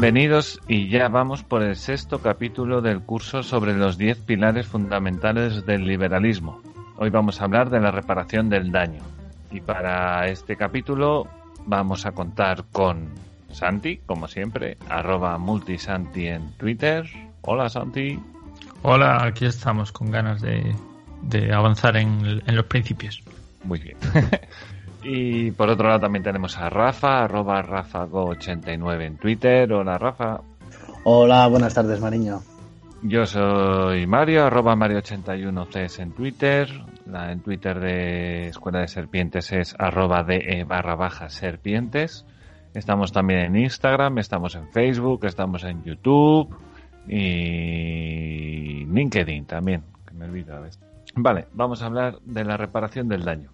Bienvenidos y ya vamos por el sexto capítulo del curso sobre los 10 pilares fundamentales del liberalismo. Hoy vamos a hablar de la reparación del daño. Y para este capítulo vamos a contar con Santi, como siempre, arroba multisanti en Twitter. Hola Santi. Hola, aquí estamos con ganas de, de avanzar en, en los principios. Muy bien. Y por otro lado también tenemos a Rafa, arroba RafaGo89 en Twitter. Hola Rafa. Hola, buenas tardes Mariño. Yo soy Mario, arroba Mario81CS en Twitter. La en Twitter de Escuela de Serpientes es arroba de barra baja serpientes. Estamos también en Instagram, estamos en Facebook, estamos en YouTube y LinkedIn también, que me olvido a veces. Vale, vamos a hablar de la reparación del daño.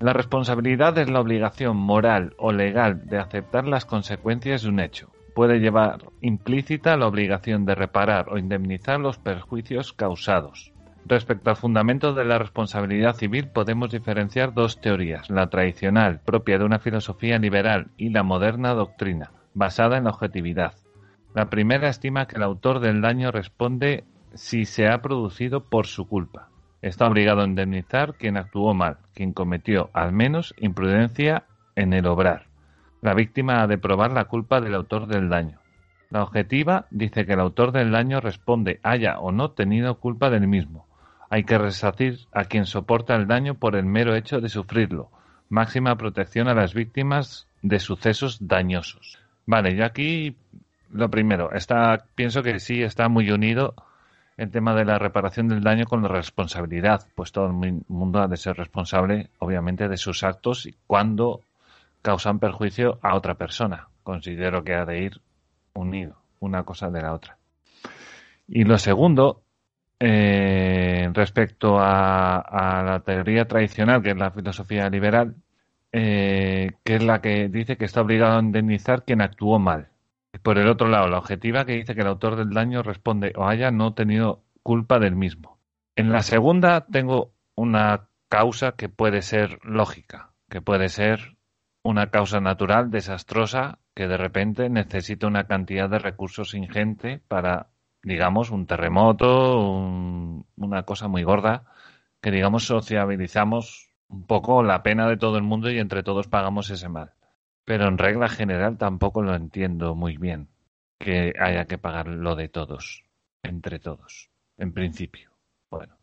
La responsabilidad es la obligación moral o legal de aceptar las consecuencias de un hecho. Puede llevar implícita la obligación de reparar o indemnizar los perjuicios causados. Respecto al fundamento de la responsabilidad civil podemos diferenciar dos teorías, la tradicional, propia de una filosofía liberal, y la moderna doctrina, basada en la objetividad. La primera estima que el autor del daño responde si se ha producido por su culpa. Está obligado a indemnizar quien actuó mal, quien cometió, al menos, imprudencia en el obrar. La víctima ha de probar la culpa del autor del daño. La objetiva dice que el autor del daño responde haya o no tenido culpa del mismo. Hay que resarcir a quien soporta el daño por el mero hecho de sufrirlo. Máxima protección a las víctimas de sucesos dañosos. Vale, yo aquí lo primero, está, pienso que sí está muy unido el tema de la reparación del daño con la responsabilidad, pues todo el mundo ha de ser responsable, obviamente, de sus actos y cuando causan perjuicio a otra persona. Considero que ha de ir unido una cosa de la otra. Y lo segundo, eh, respecto a, la teoría tradicional, que es la filosofía liberal, eh, que es la que dice que está obligado a indemnizar quien actuó mal. Por el otro lado, la objetiva que dice que el autor del daño responde o haya no tenido culpa del mismo. En la segunda tengo una causa que puede ser lógica, que puede ser una causa natural desastrosa que de repente necesita una cantidad de recursos ingente para, digamos, un terremoto, un, una cosa muy gorda, que, digamos, sociabilizamos un poco la pena de todo el mundo y entre todos pagamos ese mal. Pero en regla general tampoco lo entiendo muy bien que haya que pagar lo de todos, entre todos, en principio. Bueno.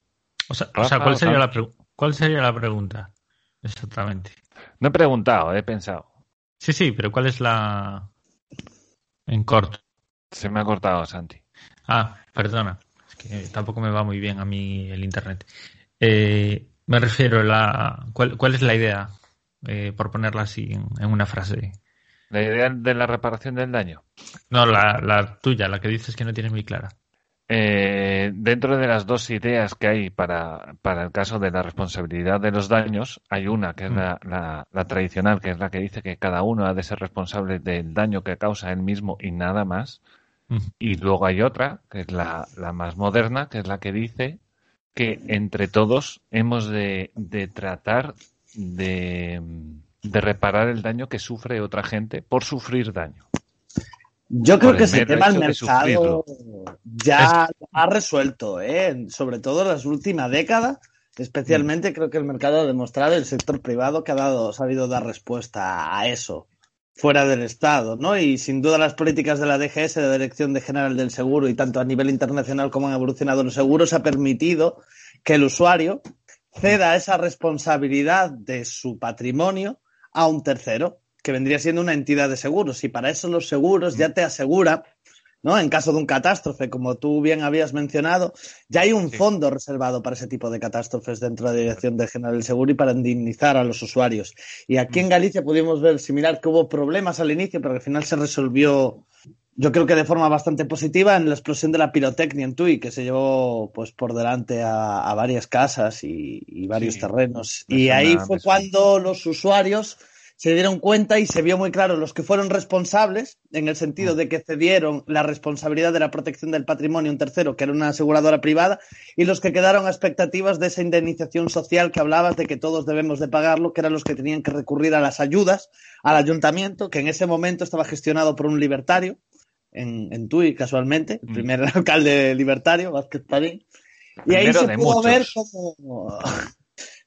O sea, o sea ¿cuál, sería la ¿cuál sería la pregunta? Exactamente. No he preguntado, he pensado. Sí, sí, pero ¿cuál es la. En corto? Se me ha cortado, Santi. Ah, perdona. Es que tampoco me va muy bien a mí el internet. Eh, me refiero a la. ¿Cuál, ¿Cuál es la idea? Eh, por ponerla así en, en, una frase. ¿La idea de la reparación del daño? No, la, la tuya, la que dices que no tienes muy clara. Eh, dentro de las dos ideas que hay para, para, el caso de la responsabilidad de los daños, hay una que es mm. la, la, la, tradicional, que es la que dice que cada uno ha de ser responsable del daño que causa él mismo y nada más. Y luego hay otra, que es la, más moderna, que es la que dice que entre todos hemos de, de tratar de, de, reparar el daño que sufre otra gente por sufrir daño. Yo creo que ese tema el mercado ya es... ha resuelto, ¿eh? sobre todo en las últimas décadas. Especialmente mm. creo que el mercado ha demostrado, el sector privado, que ha dado, sabido dar respuesta a eso fuera del Estado, ¿no? Y sin duda las políticas de la DGS, de la Dirección de General del Seguro, y tanto a nivel internacional como han evolucionado los seguros, ha permitido que el usuario ceda esa responsabilidad de su patrimonio a un tercero, que vendría siendo una entidad de seguros. Y para eso los seguros ya te asegura, ¿no? En caso de un catástrofe, como tú bien habías mencionado, ya hay un fondo reservado para ese tipo de catástrofes dentro de la Dirección de General del Seguro y para indemnizar a los usuarios. Y aquí en Galicia pudimos ver similar que hubo problemas al inicio, pero al final se resolvió yo creo que de forma bastante positiva en la explosión de la pirotecnia en Tui, que se llevó pues por delante a, varias casas y, varios terrenos. Y ahí fue cuando los usuarios se dieron cuenta y se vio muy claro los que fueron responsables, en el sentido mm. de que cedieron la responsabilidad de la protección del patrimonio a un tercero, que era una aseguradora privada, y los que quedaron a expectativas de esa indemnización social que hablabas de que todos debemos de pagarlo, que eran los que tenían que recurrir a las ayudas al ayuntamiento, que en ese momento estaba gestionado por un libertario, en, en Tui, casualmente, el mm. primer alcalde libertario, Vázquez Padín. Y ahí se pudo ver como,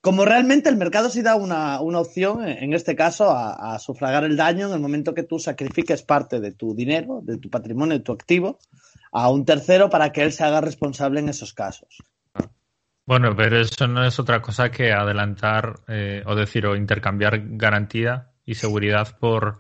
como realmente el mercado sí da una, una opción, en este caso, a, sufragar el daño en el momento que tú sacrifiques parte de tu dinero, de tu patrimonio, de tu activo, a un tercero para que él se haga responsable en esos casos. Bueno, pero eso no es otra cosa que adelantar eh, o decir o intercambiar garantía y seguridad por,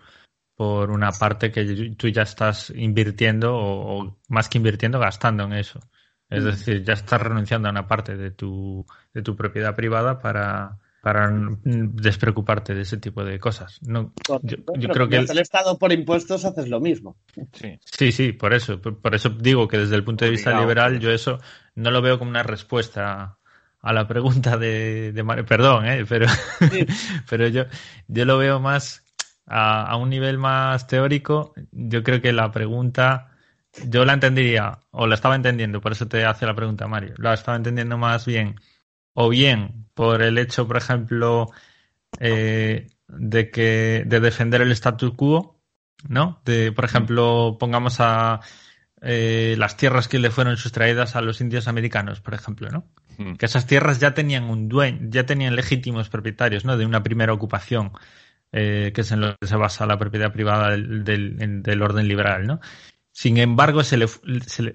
por una parte que tú ya estás invirtiendo o, más que invirtiendo, gastando en eso. Es mm. decir, ya estás renunciando a una parte de tu, de tu propiedad privada para, para despreocuparte de ese tipo de cosas. No, yo, creo que el... Estado por impuestos haces lo mismo. Sí, sí, sí por eso. Por, eso digo que desde el punto de vista liberal yo eso no lo veo como una respuesta a la pregunta de, de Perdón, ¿eh? pero, pero yo, yo lo veo más a, un nivel más teórico, yo creo que la pregunta, yo la entendería, o la estaba entendiendo, por eso te hace la pregunta Mario, la estaba entendiendo más bien, o bien por el hecho, por ejemplo, eh, de que de defender el status quo, ¿no? De, por ejemplo, pongamos a eh, las tierras que le fueron sustraídas a los indios americanos, por ejemplo, ¿no? Que esas tierras ya tenían un dueño, ya tenían legítimos propietarios, ¿no? De una primera ocupación. Eh, que es en lo que se basa la propiedad privada del, orden liberal, ¿no? Sin embargo, se, le,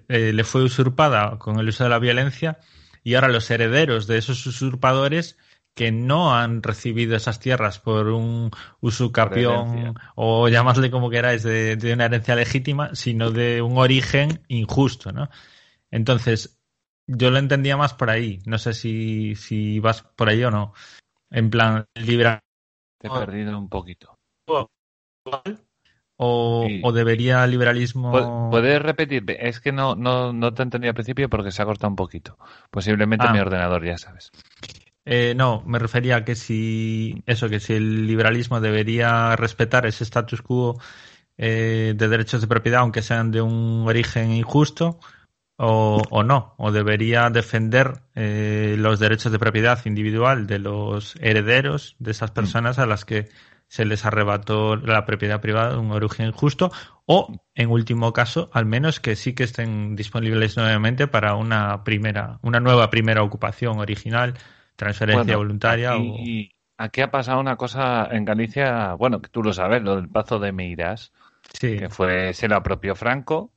eh, le, fue usurpada con el uso de la violencia y ahora los herederos de esos usurpadores que no han recibido esas tierras por un usucapión o llamadle como queráis de, de, una herencia legítima, sino de un origen injusto, ¿no? Entonces, yo lo entendía más por ahí. No sé si, si vas por ahí o no. En plan, liberal te he perdido un poquito. O, debería liberalismo. ¿Puedes repetir? Es que no, no, no te entendí al principio porque se ha cortado un poquito. Posiblemente mi ah. ordenador, ya sabes. Eh, no, me refería a que si eso, que si el liberalismo debería respetar ese status quo eh, de derechos de propiedad, aunque sean de un origen injusto, o, no, o debería defender eh, los derechos de propiedad individual de los herederos de esas mm. personas a las que se les arrebató la propiedad privada de un origen injusto, o en último caso, al menos que sí que estén disponibles nuevamente para una primera, una nueva primera ocupación original, transferencia voluntaria. Y aquí ha pasado una cosa en Galicia, bueno, que tú lo sabes, lo del Pazo de Meiras, que fue, se lo apropió Franco.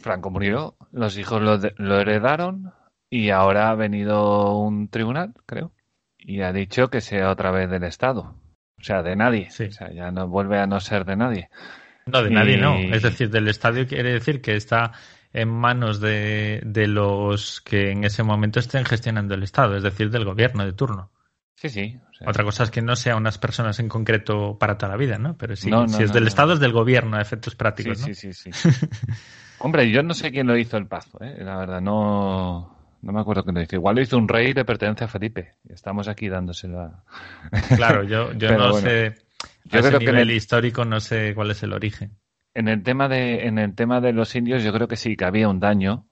Franco murió, los hijos lo, lo, heredaron y ahora ha venido un tribunal, creo, y ha dicho que sea otra vez del Estado. O sea, de nadie. O sea, ya no vuelve a no ser de nadie. No, de nadie no. Es decir, del Estado quiere decir que está en manos de, de los que en ese momento estén gestionando el Estado, es decir, del gobierno de turno. Sí, sí. Otra cosa es que no sea unas personas en concreto para toda la vida, ¿no? Pero sí, si es del Estado, es del gobierno, a efectos prácticos, sí, Sí, sí, sí. Hombre, yo no sé quién lo hizo el pazo, ¿eh? la verdad, no, no me acuerdo quién lo hizo. Igual lo hizo un rey de pertenencia a Felipe. Estamos aquí dándoselo a... Claro, yo, yo no sé, yo creo que en el histórico no sé cuál es el origen. En el tema de, en el tema de los indios, yo creo que sí, que había un daño.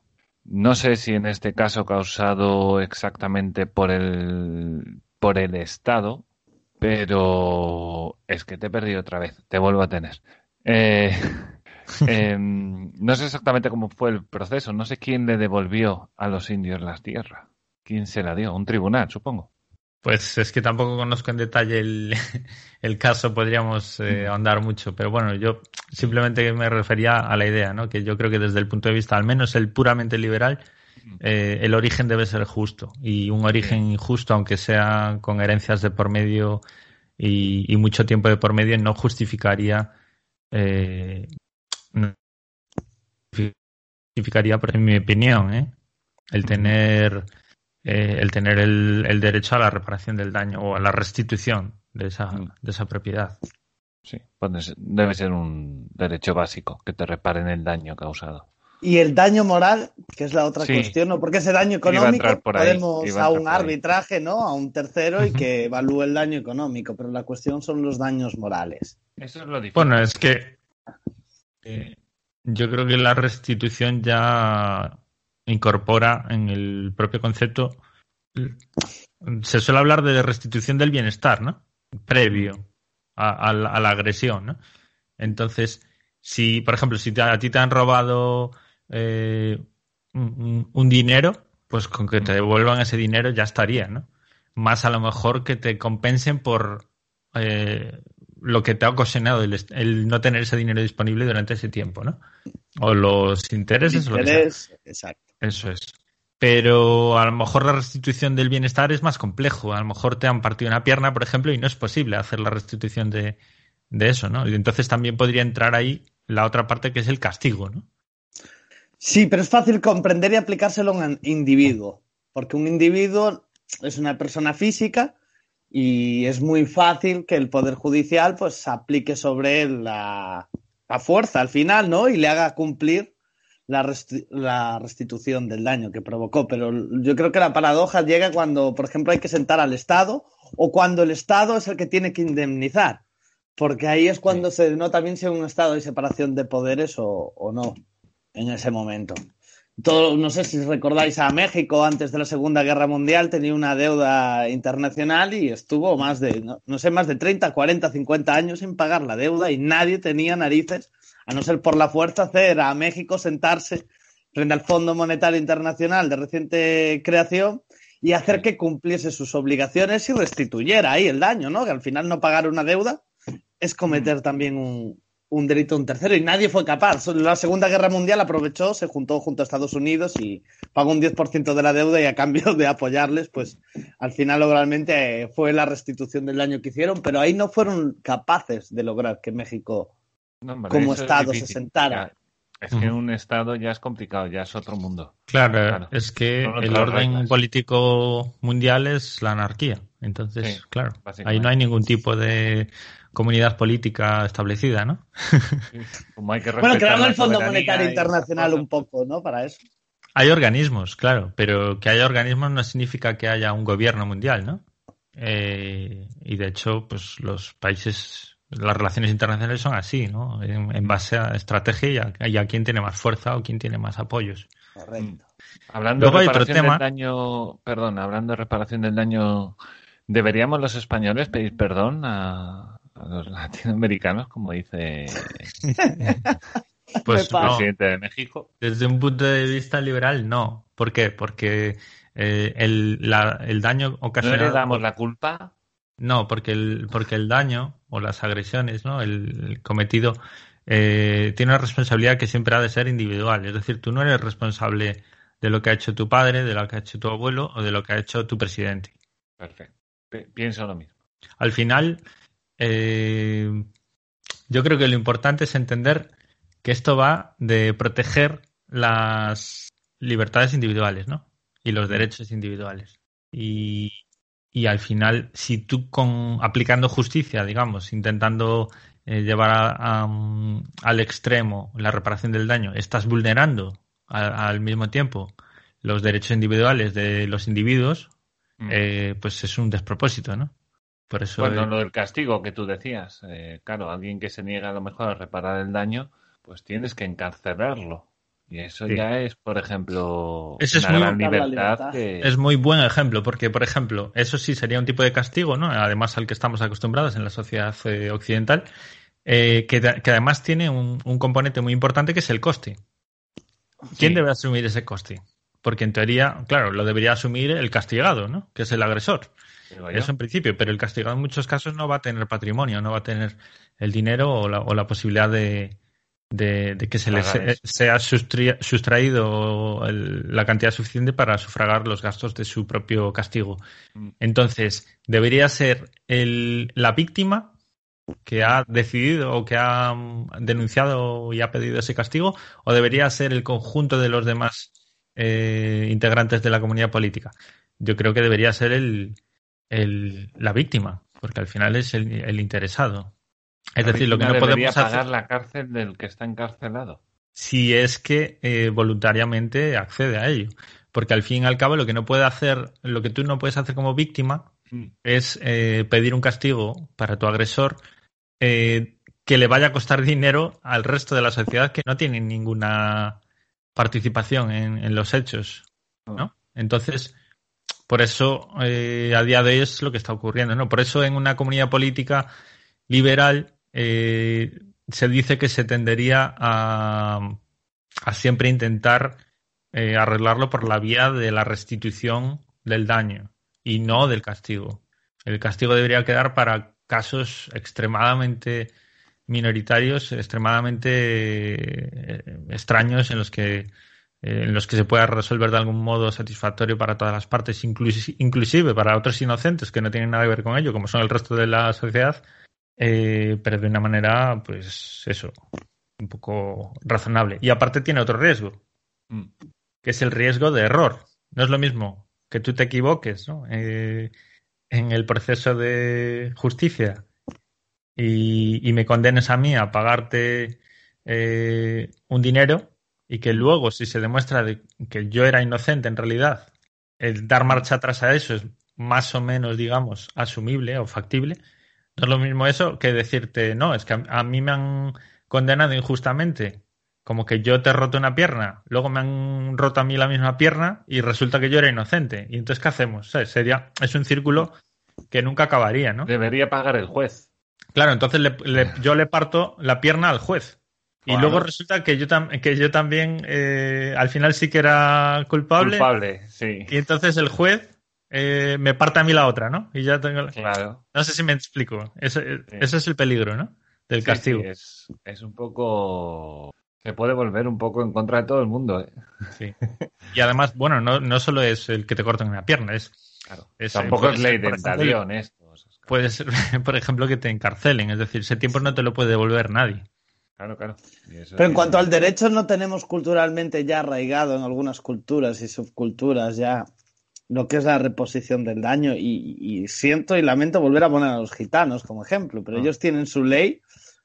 No sé si en este caso causado exactamente por el, por el Estado, pero es que te he perdido otra vez, te vuelvo a tener. Eh, Em, no sé exactamente cómo fue el proceso, no sé quién le devolvió a los indios las tierras. ¿Quién se la dio? Un tribunal, supongo. Pues es que tampoco conozco en detalle el, caso, podríamos eh, ahondar mucho, pero bueno, yo simplemente me refería a la idea, ¿no? Que yo creo que desde el punto de vista, al menos el puramente liberal, eh, el origen debe ser justo y un origen injusto, aunque sea con herencias de por medio y, mucho tiempo de por medio no justificaría eh, no justificaría, en mi opinión, ¿eh? el tener eh, el tener el, derecho a la reparación del daño o a la restitución de esa, mm. de esa propiedad. Sí, pues debe ser un derecho básico que te reparen el daño causado. Y el daño moral, que es la otra cuestión, ¿no? Porque ese daño económico podemos a, un arbitraje, ¿no? A un tercero y que evalúe el daño económico, pero la cuestión son los daños morales. Eso es lo difícil. Bueno, es que eh, yo creo que la restitución ya incorpora en el propio concepto. Se suele hablar de restitución del bienestar, ¿no? Previo a, la, agresión, ¿no? Entonces, si, por ejemplo, si a ti te han robado eh, un, dinero, pues con que te devuelvan ese dinero ya estaría, ¿no? Más a lo mejor que te compensen por eh, lo que te ha ocasionado el, no tener ese dinero disponible durante ese tiempo, ¿no? O los intereses. o lo que sea. exacto. Eso es. Pero a lo mejor la restitución del bienestar es más complejo. A lo mejor te han partido una pierna, por ejemplo, y no es posible hacer la restitución de, eso, ¿no? Y entonces también podría entrar ahí la otra parte que es el castigo, ¿no? Sí, pero es fácil comprender y aplicárselo a un individuo, porque un individuo es una persona física y es muy fácil que el Poder Judicial pues aplique sobre él la, la fuerza al final, ¿no? Y le haga cumplir la, restitución del daño que provocó. Pero yo creo que la paradoja llega cuando, por ejemplo, hay que sentar al Estado o cuando el Estado es el que tiene que indemnizar. Porque ahí es cuando se denota bien si hay un estado de separación de poderes o, no en ese momento. Todo, no sé si recordáis a México antes de la Segunda Guerra Mundial, tenía una deuda internacional y estuvo más de, no, sé, más de 30, 40, 50 años sin pagar la deuda y nadie tenía narices a no ser por la fuerza, hacer a México sentarse frente al Fondo Monetario Internacional de reciente creación y hacer que cumpliese sus obligaciones y restituyera ahí el daño, ¿no? Que al final no pagar una deuda es cometer también un, un delito a un tercero y nadie fue capaz. La Segunda Guerra Mundial aprovechó, se juntó junto a Estados Unidos y pagó un 10% de la deuda y a cambio de apoyarles, pues al final realmente fue la restitución del daño que hicieron, pero ahí no fueron capaces de lograr que México como Estado se sentara. Es que un Estado ya es complicado, ya es otro mundo. Claro, es que el orden político mundial es la anarquía. Entonces, claro, ahí no hay ningún tipo de comunidad política establecida, ¿no? bueno, creando el Fondo Monetario Internacional un poco, ¿no? Para eso. Hay organismos, claro, pero que haya organismos no significa que haya un gobierno mundial, ¿no? Eh, y de hecho, pues los países las relaciones internacionales son así, ¿no? En, base a estrategia y a, quién tiene más fuerza o quién tiene más apoyos. Correcto. Hablando de reparación del daño, perdón, hablando de reparación del daño, ¿deberíamos los españoles pedir perdón a, los latinoamericanos, como dice pues el presidente de México? Desde un punto de vista liberal, no. ¿Por qué? Porque eh, el, el daño ocasionado... ¿No le damos la culpa? No, porque el, porque el daño o las agresiones, ¿no? El, cometido eh, tiene una responsabilidad que siempre ha de ser individual. Es decir, tú no eres responsable de lo que ha hecho tu padre, de lo que ha hecho tu abuelo o de lo que ha hecho tu presidente. Perfecto. Pienso lo mismo. Al final, eh, yo creo que lo importante es entender que esto va de proteger las libertades individuales, ¿no? Y los derechos individuales. Y, y al final, si tú con aplicando justicia, digamos, intentando eh, llevar al extremo la reparación del daño, estás vulnerando al mismo tiempo los derechos individuales de los individuos, mm. eh, pues es un despropósito, ¿no? Por eso. Bueno, lo del castigo que tú decías, eh, claro, alguien que se niega a lo mejor a reparar el daño, pues tienes que encarcelarlo. Y eso ya es, por ejemplo, es una muy, libertad Es muy buen ejemplo, porque, por ejemplo, eso sí sería un tipo de castigo, ¿no? Además al que estamos acostumbrados en la sociedad eh, occidental, eh, que, además tiene un, componente muy importante que es el coste. ¿Quién debe asumir ese coste? Porque en teoría, claro, lo debería asumir el castigado, ¿no? Que es el agresor. Eso en principio, pero el castigado en muchos casos no va a tener patrimonio, no va a tener el dinero o la posibilidad de, de, que se les sea sustraído la cantidad suficiente para sufragar los gastos de su propio castigo. Mm. Entonces, debería ser el, la víctima que ha decidido o que ha denunciado y ha pedido ese castigo, o debería ser el conjunto de los demás eh, integrantes de la comunidad política. Yo creo que debería ser el, la víctima, porque al final es el interesado. Es decir, lo que no podemos pagar la cárcel del que está encarcelado. Si es que eh, voluntariamente accede a ello. Porque al fin y al cabo lo que no puede hacer, lo que tú no puedes hacer como víctima mm. es eh, pedir un castigo para tu agresor eh, que le vaya a costar dinero al resto de la sociedad que no tiene ninguna participación en, los hechos. ¿no? Ah. Entonces, por eso a día de hoy es lo que está ocurriendo. ¿no? Por eso en una comunidad política liberal eh, se dice que se tendería a, siempre intentar eh, arreglarlo por la vía de la restitución del daño y no del castigo. El castigo debería quedar para casos extremadamente minoritarios, extremadamente eh, extraños en los que en los que se pueda resolver de algún modo satisfactorio para todas las partes, inclusive para otros inocentes que no tienen nada que ver con ello, como son el resto de la sociedad, eh, pero de una manera, pues eso, un poco razonable. Y aparte tiene otro riesgo, mm. que es el riesgo de error. No es lo mismo que tú te equivoques ¿no? Eh, en el proceso de justicia y, me condenes a mí a pagarte eh, un dinero y que luego, si se demuestra que yo era inocente en realidad, el dar marcha atrás a eso es más o menos, digamos, asumible o factible no es lo mismo eso que decirte, no, es que a, mí me han condenado injustamente. Como que yo te he roto una pierna, luego me han roto a mí la misma pierna y resulta que yo era inocente. ¿Y entonces qué hacemos? Sería, es un círculo que nunca acabaría, ¿no? Debería pagar el juez. Claro, entonces yo le parto la pierna al juez. Y luego resulta que yo, que yo también eh, al final sí que era culpable. Culpable, sí. Y entonces el juez eh, me parte a mí la otra, ¿no? Y ya tengo. Claro. No sé si me explico. Ese, es el peligro, ¿no? Del castigo. es, un poco. Se puede volver un poco en contra de todo el mundo. ¿eh? Sí. Y además, bueno, no, no solo es el que te corten una pierna, es. Claro. Tampoco es ley de talión esto. Puede ser, por ejemplo, que te encarcelen, es decir, ese tiempo no te lo puede devolver nadie. Claro, claro. Pero en cuanto al derecho, no tenemos culturalmente ya arraigado en algunas culturas y subculturas ya lo que es la reposición del daño y, siento y lamento volver a poner a los gitanos como ejemplo, pero ah. ellos tienen su ley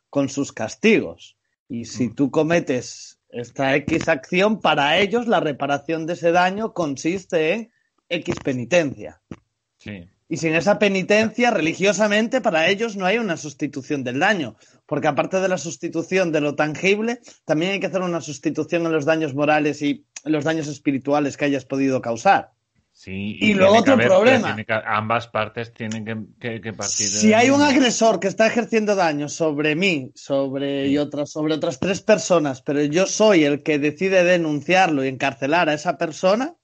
con sus castigos y si mm. tú cometes esta X acción, para ellos la reparación de ese daño consiste en X penitencia. Y sin esa penitencia, religiosamente, para ellos no hay una sustitución del daño, porque aparte de la sustitución de lo tangible, también hay que hacer una sustitución en los daños morales y los daños espirituales que hayas podido causar y, luego otro problema. ambas partes tienen que, partir. Si hay un agresor que está ejerciendo daño sobre mí, sobre y otras, sobre otras tres personas, pero yo soy el que decide denunciarlo y encarcelar a esa persona,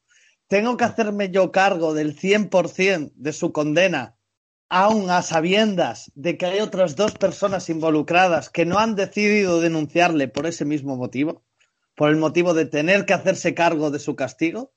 tengo que hacerme yo cargo del 100% de su condena, aún a sabiendas de que hay otras dos personas involucradas que no han decidido denunciarle por ese mismo motivo, por el motivo de tener que hacerse cargo de su castigo.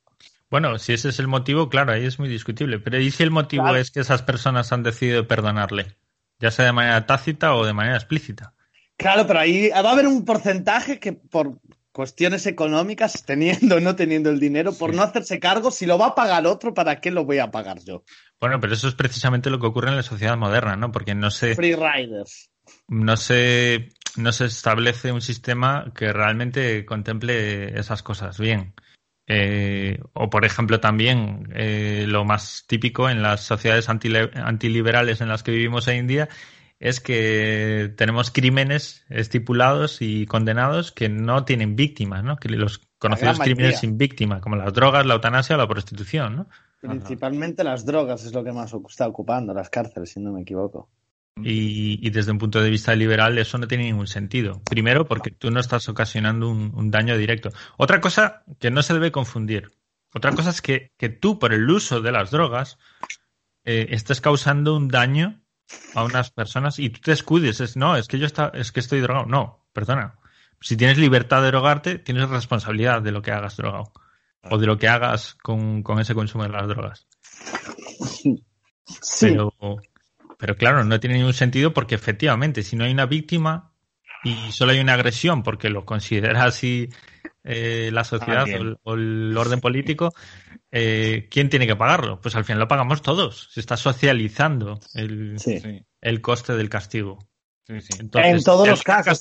Bueno, si ese es el motivo, claro, ahí es muy discutible. Pero ¿y si el motivo es que esas personas han decidido perdonarle? Ya sea de manera tácita o de manera explícita. Claro, pero ahí va a haber un porcentaje que por cuestiones económicas, teniendo o no teniendo el dinero, por no hacerse cargo, si lo va a pagar otro, ¿para qué lo voy a pagar yo? Bueno, pero eso es precisamente lo que ocurre en la sociedad moderna, ¿no? Porque no se... Free riders. No se, no se establece un sistema que realmente contemple esas cosas bien. Eh, o, por ejemplo, también eh, lo más típico en las sociedades antiliberales en las que vivimos hoy en día es que tenemos crímenes estipulados y condenados que no tienen víctimas, ¿no? Que los conocidos crímenes sin víctima, como las drogas, la eutanasia o la prostitución, ¿no? Principalmente las drogas es lo que más está ocupando las cárceles, si no me equivoco. Y, desde un punto de vista liberal eso no tiene ningún sentido. Primero, porque tú no estás ocasionando un, daño directo. Otra cosa que no se debe confundir. Otra cosa es que, tú, por el uso de las drogas, eh, estés causando un daño a unas personas y tú te escudes. Es, no, es que yo está, es que estoy drogado. No, perdona. si tienes libertad de drogarte, tienes responsabilidad de lo que hagas drogado o de lo que hagas con, ese consumo de las drogas. Pero, pero claro, no tiene ningún sentido porque efectivamente, si no hay una víctima y solo hay una agresión porque lo considera así eh, la sociedad o el, orden político, eh, ¿quién tiene que pagarlo? Pues al final lo pagamos todos. Se está socializando el, el coste del castigo. en todos los casos,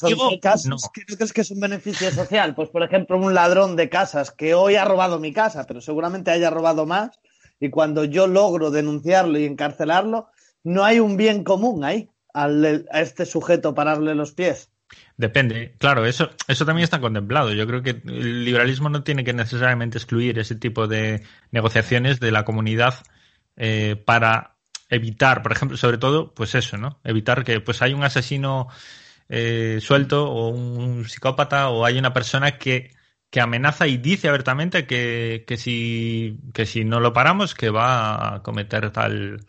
¿qué crees que es un beneficio social? Pues, por ejemplo, un ladrón de casas que hoy ha robado mi casa, pero seguramente haya robado más, y cuando yo logro denunciarlo y encarcelarlo, no hay un bien común ahí a este sujeto pararle los pies. Depende, claro, eso, eso también está contemplado. Yo creo que el liberalismo no tiene que necesariamente excluir ese tipo de negociaciones de la comunidad eh, para evitar, por ejemplo, sobre todo, pues eso, ¿no? Evitar que pues hay un asesino eh, suelto o un psicópata o hay una persona que, que amenaza y dice abiertamente que, que, si, que si no lo paramos que va a cometer tal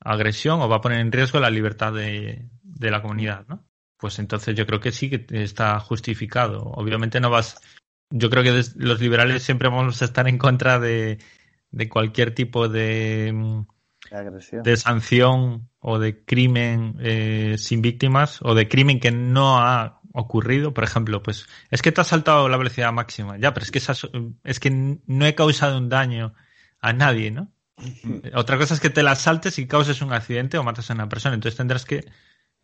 agresión o va a poner en riesgo la libertad de, de la comunidad, ¿no? Pues entonces yo creo que sí que está justificado. Obviamente no vas. Yo creo que los liberales siempre vamos a estar en contra de, cualquier tipo de, de sanción o de crimen eh, sin víctimas o de crimen que no ha ocurrido. Por ejemplo, pues es que te has saltado la velocidad máxima. Ya, pero es que, es que no he causado un daño a nadie, ¿no? Otra cosa es que te la saltes y causes un accidente o matas a una persona. Entonces tendrás que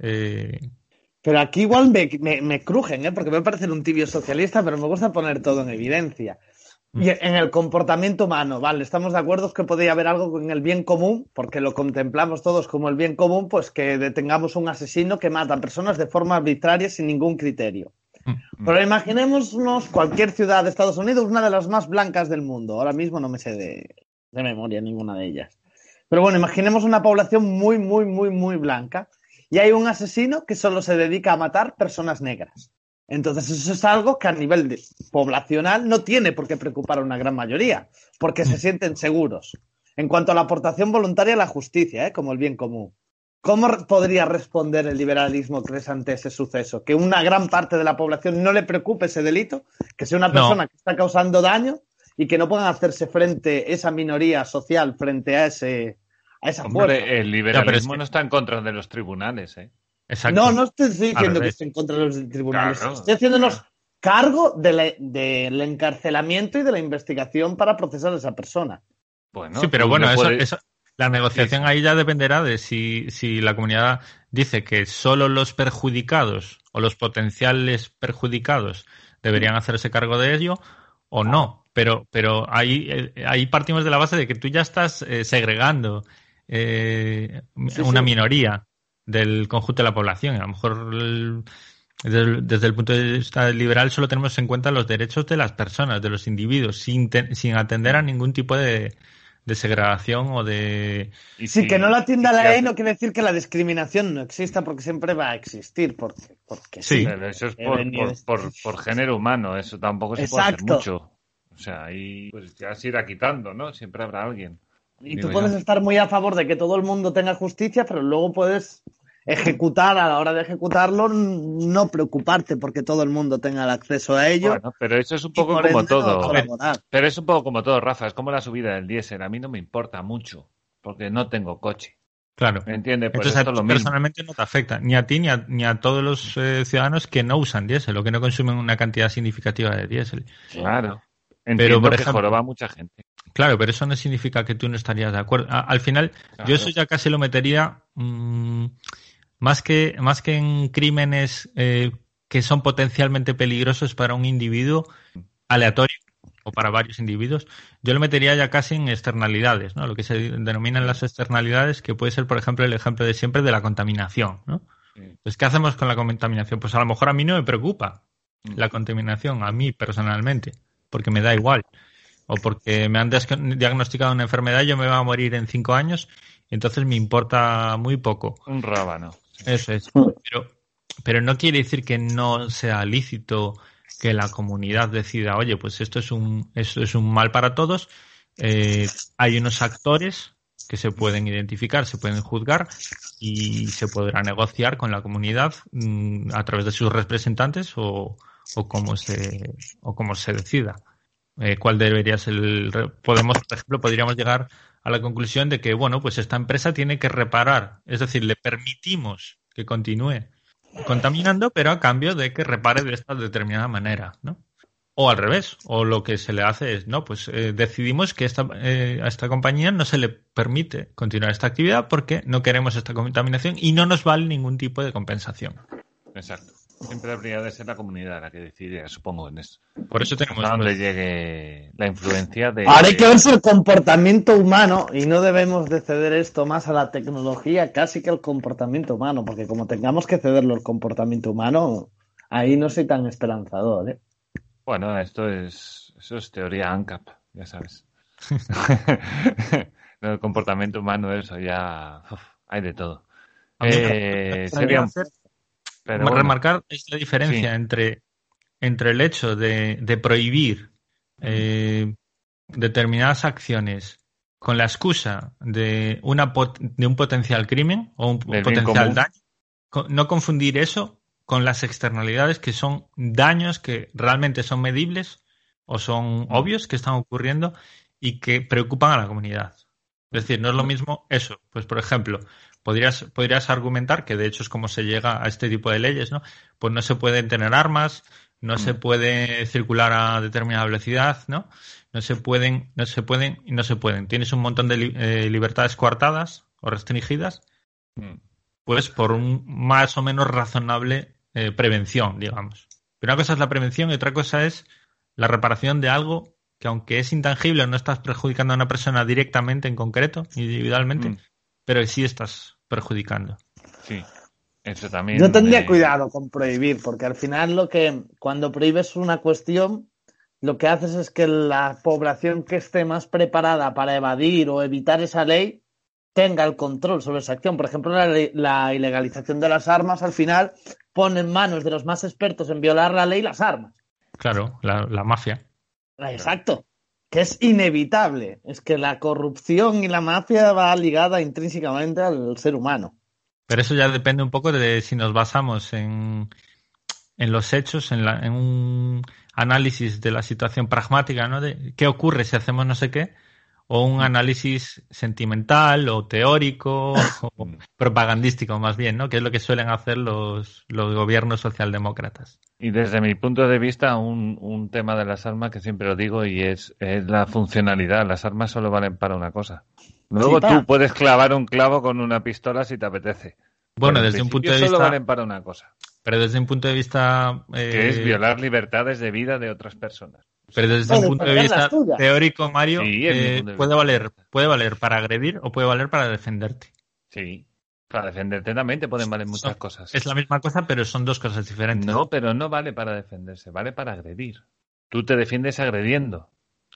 eh, pero aquí igual me, me, crujen, ¿eh? porque me parece un tibio socialista, pero me gusta poner todo en evidencia. Y mm. en el comportamiento humano, vale, estamos de acuerdo que podría haber algo en el bien común, porque lo contemplamos todos como el bien común, pues que detengamos un asesino que mata a personas de forma arbitraria sin ningún criterio. Mm. Pero imaginémonos cualquier ciudad de Estados Unidos, una de las más blancas del mundo. Ahora mismo no me sé de, de memoria ninguna de ellas. Pero bueno, imaginemos una población muy, muy, muy, muy blanca y hay un asesino que solo se dedica a matar personas negras. Entonces eso es algo que a nivel poblacional no tiene por qué preocupar a una gran mayoría, porque se sienten seguros. En cuanto a la aportación voluntaria a la justicia, ¿eh? como el bien común. ¿Cómo podría responder el liberalismo crees ante ese suceso? Que una gran parte de la población no le preocupe ese delito, que sea una persona que está causando daño y que no puedan hacerse frente esa minoría social frente a ese el liberalismo no, está en contra de los tribunales, ¿eh? No, no estoy diciendo que esté en contra de los tribunales. Estoy haciéndonos cargo del encarcelamiento y de la investigación para procesar a esa persona. Bueno, sí, pero bueno, eso, la negociación ahí ya dependerá de si, si la comunidad dice que solo los perjudicados o los potenciales perjudicados deberían hacerse cargo de ello o no. Pero, pero ahí, eh, ahí partimos de la base de que tú ya estás eh, segregando eh, una minoría del conjunto de la población. A lo mejor desde, el punto de vista liberal solo tenemos en cuenta los derechos de las personas, de los individuos, sin, sin atender a ningún tipo de, segregación o de... sí, que no la atienda la ley no quiere decir que la discriminación no exista porque siempre va a existir, porque, porque sí. eso es por, por, género humano, eso tampoco se puede hacer mucho. O sea, ahí pues ya se irá quitando, ¿no? Siempre habrá alguien. Y tú puedes estar muy a favor de que todo el mundo tenga justicia, pero luego puedes ejecutar a la hora de ejecutarlo, no preocuparte porque todo el mundo tenga el acceso a ello. Bueno, pero eso es un poco como todo. pero es un poco como todo, Rafa. Es como la subida del diésel. A mí no me importa mucho porque no tengo coche. Claro. ¿Me entiendes? Pues Entonces, personalmente no te afecta, ni a ti ni a, ni a todos los eh, ciudadanos que no usan diésel o que no consumen una cantidad significativa de diésel. Claro. Entiendo pero, por ejemplo, que mucha gente. Claro, pero eso no significa que tú no estarías de acuerdo. al final, yo eso ya casi lo metería mm, más, que, más que en crímenes eh, que son potencialmente peligrosos para un individuo aleatorio o para varios individuos, yo lo metería ya casi en externalidades, ¿no? Lo que se denominan las externalidades, que puede ser, por ejemplo, el ejemplo de siempre de la contaminación, ¿no? Entonces, ¿qué hacemos con la contaminación? Pues a lo mejor a mí no me preocupa mm. la contaminación, a mí personalmente, porque me da igual o porque me han diagnosticado una enfermedad y yo me voy a morir en cinco años, y entonces me importa muy poco. Un rábano. Eso es. Pero, pero no quiere decir que no sea lícito que la comunidad decida, oye, pues esto es un, esto es un mal para todos. Eh, hay unos actores que se pueden identificar, se pueden juzgar y se podrá negociar con la comunidad mm, a través de sus representantes o, o como se, o como se decida. Eh, ¿Cuál debería ser. Podemos, por ejemplo, podríamos llegar a la conclusión de que, bueno, pues esta empresa tiene que reparar, es decir, le permitimos que continúe contaminando, pero a cambio de que repare de esta determinada manera, ¿no? O al revés, o lo que se le hace es, no, pues eh, decidimos que esta, eh, a esta compañía no se le permite continuar esta actividad porque no queremos esta contaminación y no nos vale ningún tipo de compensación. Exacto. Siempre debería de ser la comunidad la que decide, supongo, en eso. Por eso tenemos... A donde llegue la influencia de... Ahora hay que ver el comportamiento humano y no debemos de ceder esto más a la tecnología casi que al comportamiento humano, porque como tengamos que cederlo al comportamiento humano, ahí no soy tan esperanzador, ¿eh? Bueno, esto es, eso es teoría ANCAP, ya sabes. el comportamiento humano, eso ya hay de todo. Eh, sería remarcar esta diferencia entre, entre el hecho de, prohibir eh, determinadas acciones con la excusa de, una de un potencial crimen o un potencial daño. No confundir eso con las externalidades que son daños que realmente son medibles o son obvios que están ocurriendo y que preocupan a la comunidad. Es decir, no es lo mismo eso. Pues, por ejemplo, podrías, podrías argumentar que de hecho es como se llega a este tipo de leyes, ¿no? Pues no se pueden tener armas, no se mm. puede circular a determinada velocidad, ¿no? No se pueden, no se pueden y no se pueden. Tienes un montón de eh, libertades coartadas o restringidas, mm. pues por un más o menos razonable eh, prevención, digamos. Pero una cosa es la prevención y otra cosa es la reparación de algo que aunque es intangible, no estás perjudicando a una persona directamente en concreto, individualmente, mm. pero sí estás perjudicando. Sí. Eso también. Yo tendría cuidado con prohibir, porque al final lo que cuando prohíbes una cuestión, lo que haces es que la población que esté más preparada para evadir o evitar esa ley tenga el control sobre esa acción. Por ejemplo, la, ilegalización de las armas al final pone en manos de los más expertos en violar la ley las armas. Claro, la, mafia. Exacto. Que es inevitable. Es que la corrupción y la mafia va ligada intrínsecamente al ser humano. Pero eso ya depende un poco de si nos basamos en, en los hechos, en, en un análisis de la situación pragmática, ¿no? De qué ocurre si hacemos no sé qué, o un análisis sentimental o teórico o propagandístico más bien, ¿no? Que es lo que suelen hacer los, los gobiernos socialdemócratas. Y desde mi punto de vista, un, un tema de las armas que siempre lo digo y es, es la funcionalidad. Las armas solo valen para una cosa. Luego tú puedes clavar un clavo con una pistola si te apetece. Bueno, desde un punto de vista... solo valen para una cosa. Pero desde un punto de vista... Que es eh, violar libertades de vida de otras personas. Pero desde un punto de vista teórico, Mario, eh, puede valer, puede valer para agredir o puede valer para defenderte. Sí, para defenderte también te pueden valer muchas cosas. Es la misma cosa, pero son dos cosas diferentes. No, pero no vale para defenderse, vale para agredir. Tú te defiendes agrediendo.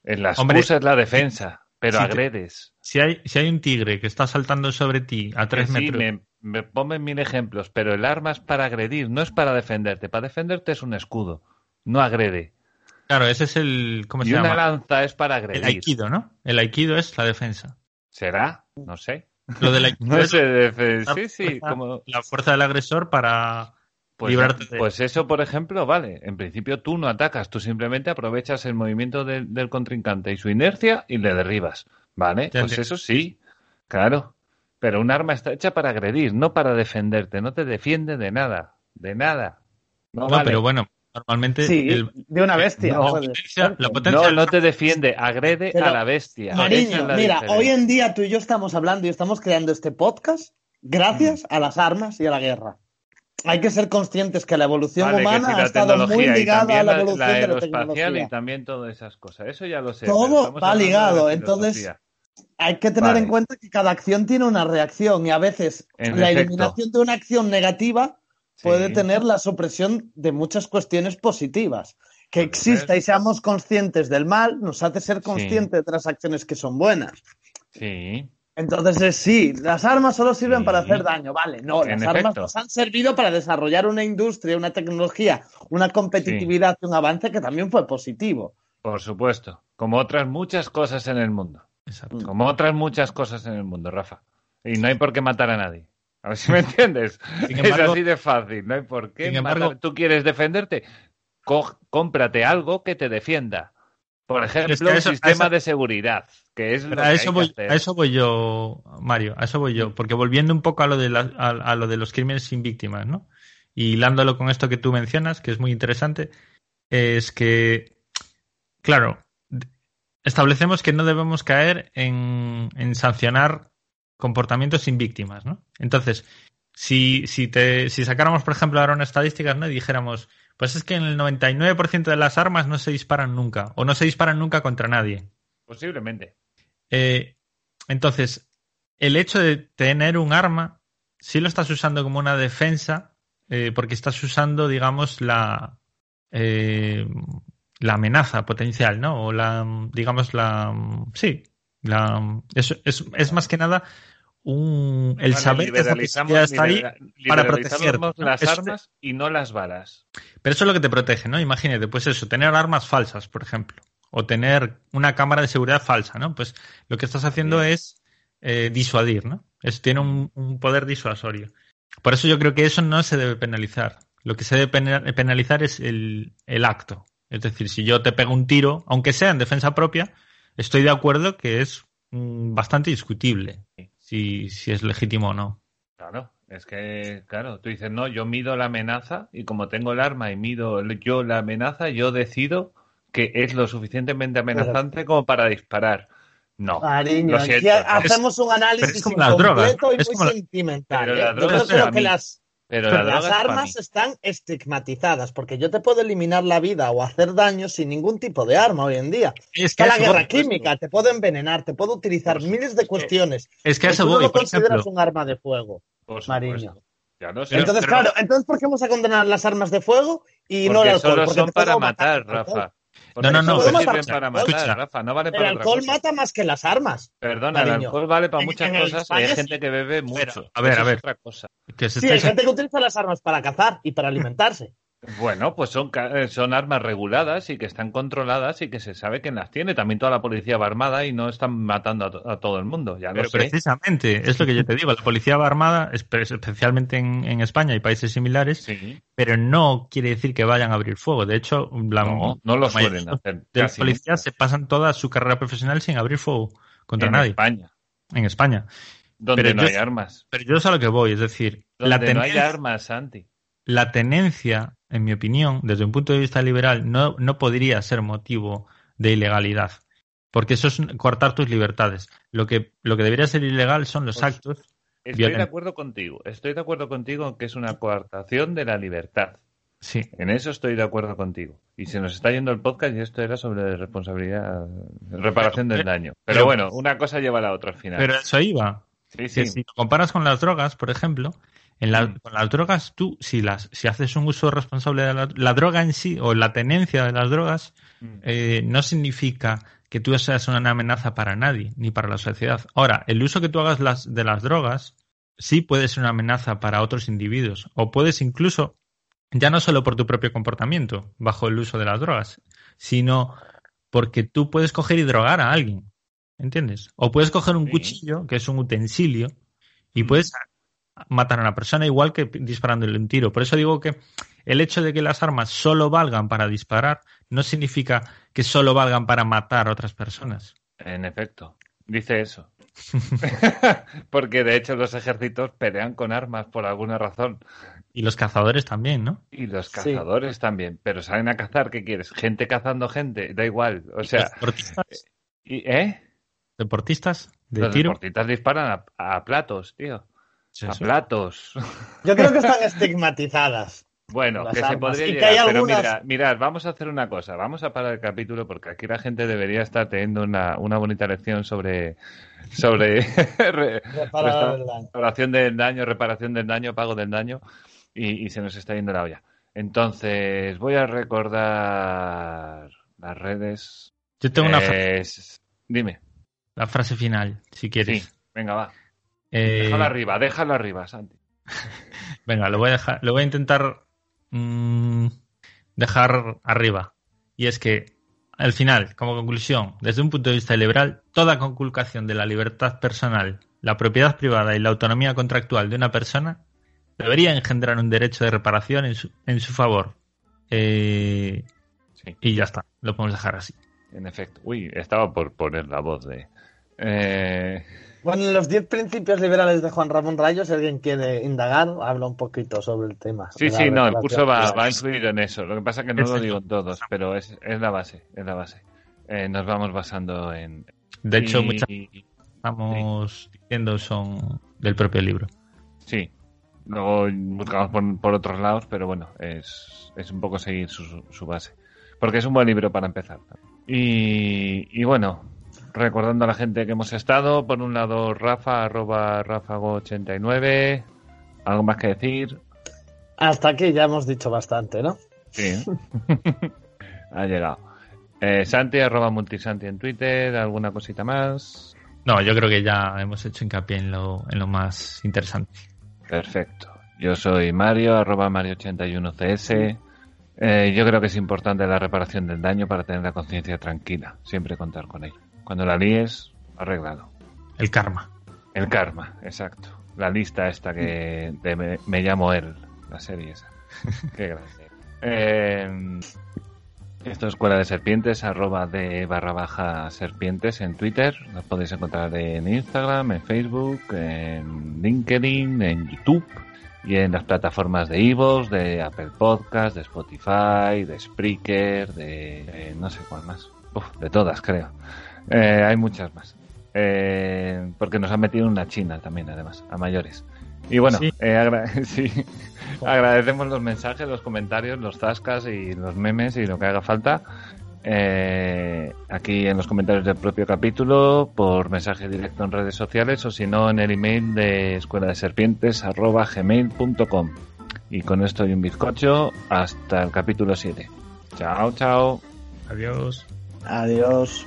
En las excusa es la defensa, pero agredes. si, hay, si hay un tigre que está saltando sobre ti a tres metros. Me, me pongan mil ejemplos, pero el arma es para agredir, no es para defenderte. Para defenderte es un escudo, no agrede. Claro, ese es el. ¿Cómo se y una lanza es para agredir. El aikido, ¿no? El aikido es la defensa. ¿Será? No sé. Lo del aikido. no sé, sí, sí. Como... La fuerza del agresor para. Pues, librarte de... pues eso, por ejemplo, vale. En principio tú no atacas, tú simplemente aprovechas el movimiento del contrincante y su inercia y le derribas. ¿Vale? pues eso sí, claro. Pero un arma está hecha para agredir, no para defenderte. No te defiende de nada. De nada. No, pero bueno, Normalmente. Sí, de una bestia. No, no, te defiende, agrede a la bestia. Mariño, mira, hoy en día tú y yo estamos hablando y estamos creando este podcast gracias mm. a las armas y a la guerra. Hay que ser conscientes que la evolución humana ha estado muy ligada a la evolución de la tecnología. y también todas esas cosas. Eso ya lo sé. Todo va ligado. Entonces, hay que tener en cuenta que cada acción tiene una reacción y a veces la eliminación de una acción negativa puede tener la supresión de muchas cuestiones positivas. Que exista y seamos conscientes del mal nos hace ser conscientes de las acciones que son buenas. Sí. Entonces, sí, las armas solo sirven para hacer daño, vale. No, las armas nos han servido para desarrollar una industria, una tecnología, una competitividad y un avance que también fue positivo. Por supuesto, como otras muchas cosas en el mundo. Exacto. Como otras muchas cosas en el mundo, Rafa. Y no hay por qué matar a nadie. A ver si me entiendes. es así de fácil, no hay por qué. Tú quieres defenderte, cómprate algo que te defienda. Por ejemplo, un sistema de seguridad, que es a eso voy, A eso voy yo, Mario, a eso voy yo, porque volviendo un poco a lo de, a, lo de los crímenes sin víctimas, ¿no? Y hilándolo con esto que tú mencionas, que es muy interesante, es que, claro, establecemos que no debemos caer en, en sancionar comportamientos sin víctimas, ¿no? Entonces, si, si, te, si sacáramos, por ejemplo, ahora unas estadísticas, ¿no? Y dijéramos, pues es que en el 99% de las armas no se disparan nunca, o no se disparan nunca contra nadie. Posiblemente. Eh, entonces, el hecho de tener un arma, sí lo estás usando como una defensa, eh, porque estás usando, digamos, la, eh, la amenaza potencial, ¿no? O la, digamos, la, sí, la, es, es, es más que nada un, el saber que está ahí para proteger las armas y no las balas. Pero eso es lo que te protege, ¿no? Imagínate, pues eso, tener armas falsas, por ejemplo, o tener una cámara de seguridad falsa, ¿no? Pues lo que estás haciendo es eh, disuadir, ¿no? Es, tiene un, poder disuasorio. Por eso yo creo que eso no se debe penalizar. Lo que se debe penalizar es el, el acto. Es decir, si yo te pego un tiro, aunque sea en defensa propia, estoy de acuerdo que es mm, bastante discutible si, si es legítimo o no. Claro, es que, claro, tú dices, no, yo mido la amenaza y como tengo el arma y mido yo la amenaza, yo decido que es lo suficientemente amenazante como para disparar. No. Cariño, aquí hacemos un análisis completo y muy sentimental. ¿eh? Yo creo que las, pero, las armas están estigmatizadas, porque yo te puedo eliminar la vida o hacer daño sin ningún tipo de arma hoy en día. Es que la guerra química, te puedo envenenar, te puedo utilizar miles de cuestiones. Es que eso tú no lo consideras un arma de fuego, Mariño. entonces, claro, entonces ¿por qué vamos a condenar las armas de fuego y no el alcohol? Solo son para matar, Rafa no, no, no. para matar, Rafa, no vale para El alcohol mata más que las armas. Perdona, el alcohol vale para muchas cosas y hay gente que bebe mucho. a ver, a ver. cosa. sí, hay gente que utiliza las armas para cazar y para alimentarse. Bueno, pues son, eh, son armas reguladas y que están controladas y que se sabe quién las tiene. También toda la policía va armada y no están matando a, todo el mundo. Ya Pero precisamente, es lo que yo te digo, la policía va armada, especialmente en, España y países similares, pero no quiere decir que vayan a abrir fuego. De hecho, la, no, no lo suelen hacer. De policías se pasan toda su carrera profesional sin abrir fuego contra nadie. En España. En España. Donde no hay armas. Pero yo sé a lo que voy, es decir, la no hay armas, Santi. La tenencia en mi opinión, desde un punto de vista liberal, no, no podría ser motivo de ilegalidad. Porque eso es cortar tus libertades. Lo que, lo que debería ser ilegal son los pues actos. Estoy de acuerdo contigo. Estoy de acuerdo contigo que es una coartación de la libertad. Sí. En eso estoy de acuerdo contigo. Y se nos está yendo el podcast y esto era sobre responsabilidad, reparación del daño. Pero, bueno, una cosa lleva a la otra al final. Pero eso iba. Sí, sí. si comparas con las drogas, por ejemplo, Mm. Con las drogas, tú, si, las, si haces un uso responsable de la, droga en sí o la tenencia de las drogas, mm. eh, no significa que tú seas una amenaza para nadie, ni para la sociedad. Ahora, el uso que tú hagas las, de las drogas sí puede ser una amenaza para otros individuos, o puedes incluso, ya no solo por tu propio comportamiento bajo el uso de las drogas, sino porque tú puedes coger y drogar a alguien, ¿entiendes? O puedes coger un cuchillo, que es un utensilio, y mm. puedes matar a una persona igual que disparándole un tiro. Por eso digo que el hecho de que las armas solo valgan para disparar no significa que solo valgan para matar a otras personas. En efecto, dice eso. Porque de hecho los ejércitos pelean con armas por alguna razón. Y los cazadores también, ¿no? Y los cazadores también. Pero salen a cazar, ¿qué quieres? Gente cazando gente, da igual. O sea. ¿Deportistas? ¿Eh? ¿Deportistas? ¿De los deportistas disparan a platos, tío a platos. Yo creo que están estigmatizadas. Bueno, que se podría llegar, pero mira, mirad, vamos a hacer una cosa, vamos a parar el capítulo porque aquí la gente debería estar teniendo una, una bonita lección sobre sobre reparación del daño, reparación del daño, pago del daño y, se nos está yendo la olla. Entonces, voy a recordar las redes. Yo tengo una frase. Dime. La frase final, si quieres. Sí, venga, va. Eh, déjalo arriba, déjalo arriba, Santi. Venga, lo voy a dejar, lo voy a intentar mm, dejar arriba. Y es que, al final, como conclusión, desde un punto de vista liberal, toda conculcación de la libertad personal, la propiedad privada y la autonomía contractual de una persona debería engendrar un derecho de reparación en su, en su favor. Eh, y ya está, lo podemos dejar así. En efecto. Uy, estaba por poner la voz de... Eh... Bueno, los 10 principios liberales de Juan Ramón Rayo, si alguien quiere indagar, habla un poquito sobre el tema. Sí, sí, no, el curso va, a influir en eso. Lo que pasa es que no lo digo en todos, pero es, es la base, es la base. Eh, nos vamos basando en... De hecho, muchas estamos diciendo son del propio libro. Sí, luego buscamos por, otros lados, pero bueno, es, es un poco seguir su, su, base. Porque es un buen libro para empezar. Y, y bueno, recordando a la gente que hemos estado, por un lado Rafa, arroba Rafago89, ¿algo más que decir? Hasta aquí ya hemos dicho bastante, ¿no? Sí. ha llegado. Eh, Santi, arroba Multisanti en Twitter, ¿alguna cosita más? No, yo creo que ya hemos hecho hincapié en lo, en lo más interesante. Perfecto. Yo soy Mario, arroba Mario81CS. Eh, yo creo que es importante la reparación del daño para tener la conciencia tranquila. Siempre contar con ello. Cuando la líes, arreglado. El karma. El karma, exacto. La lista esta que me, llamo él, la serie esa. Qué gracia. Eh, esto es Escuela de Serpientes, arroba de barra baja serpientes en Twitter. Nos podéis encontrar en Instagram, en Facebook, en LinkedIn, en YouTube y en las plataformas de Evox, de Apple Podcast, de Spotify, de Spreaker, de, no sé cuál más. de todas, creo. Eh, hay muchas más. Eh, porque nos han metido una china también, además, a mayores. Y bueno, eh, agradecemos los mensajes, los comentarios, los zascas y los memes y lo que haga falta. aquí en los comentarios del propio capítulo, por mensaje directo en redes sociales o si no en el email de escuela de serpientes arroba gmail.com. Y con esto y un bizcocho, hasta el capítulo 7. Chao, chao. Adiós. Adiós.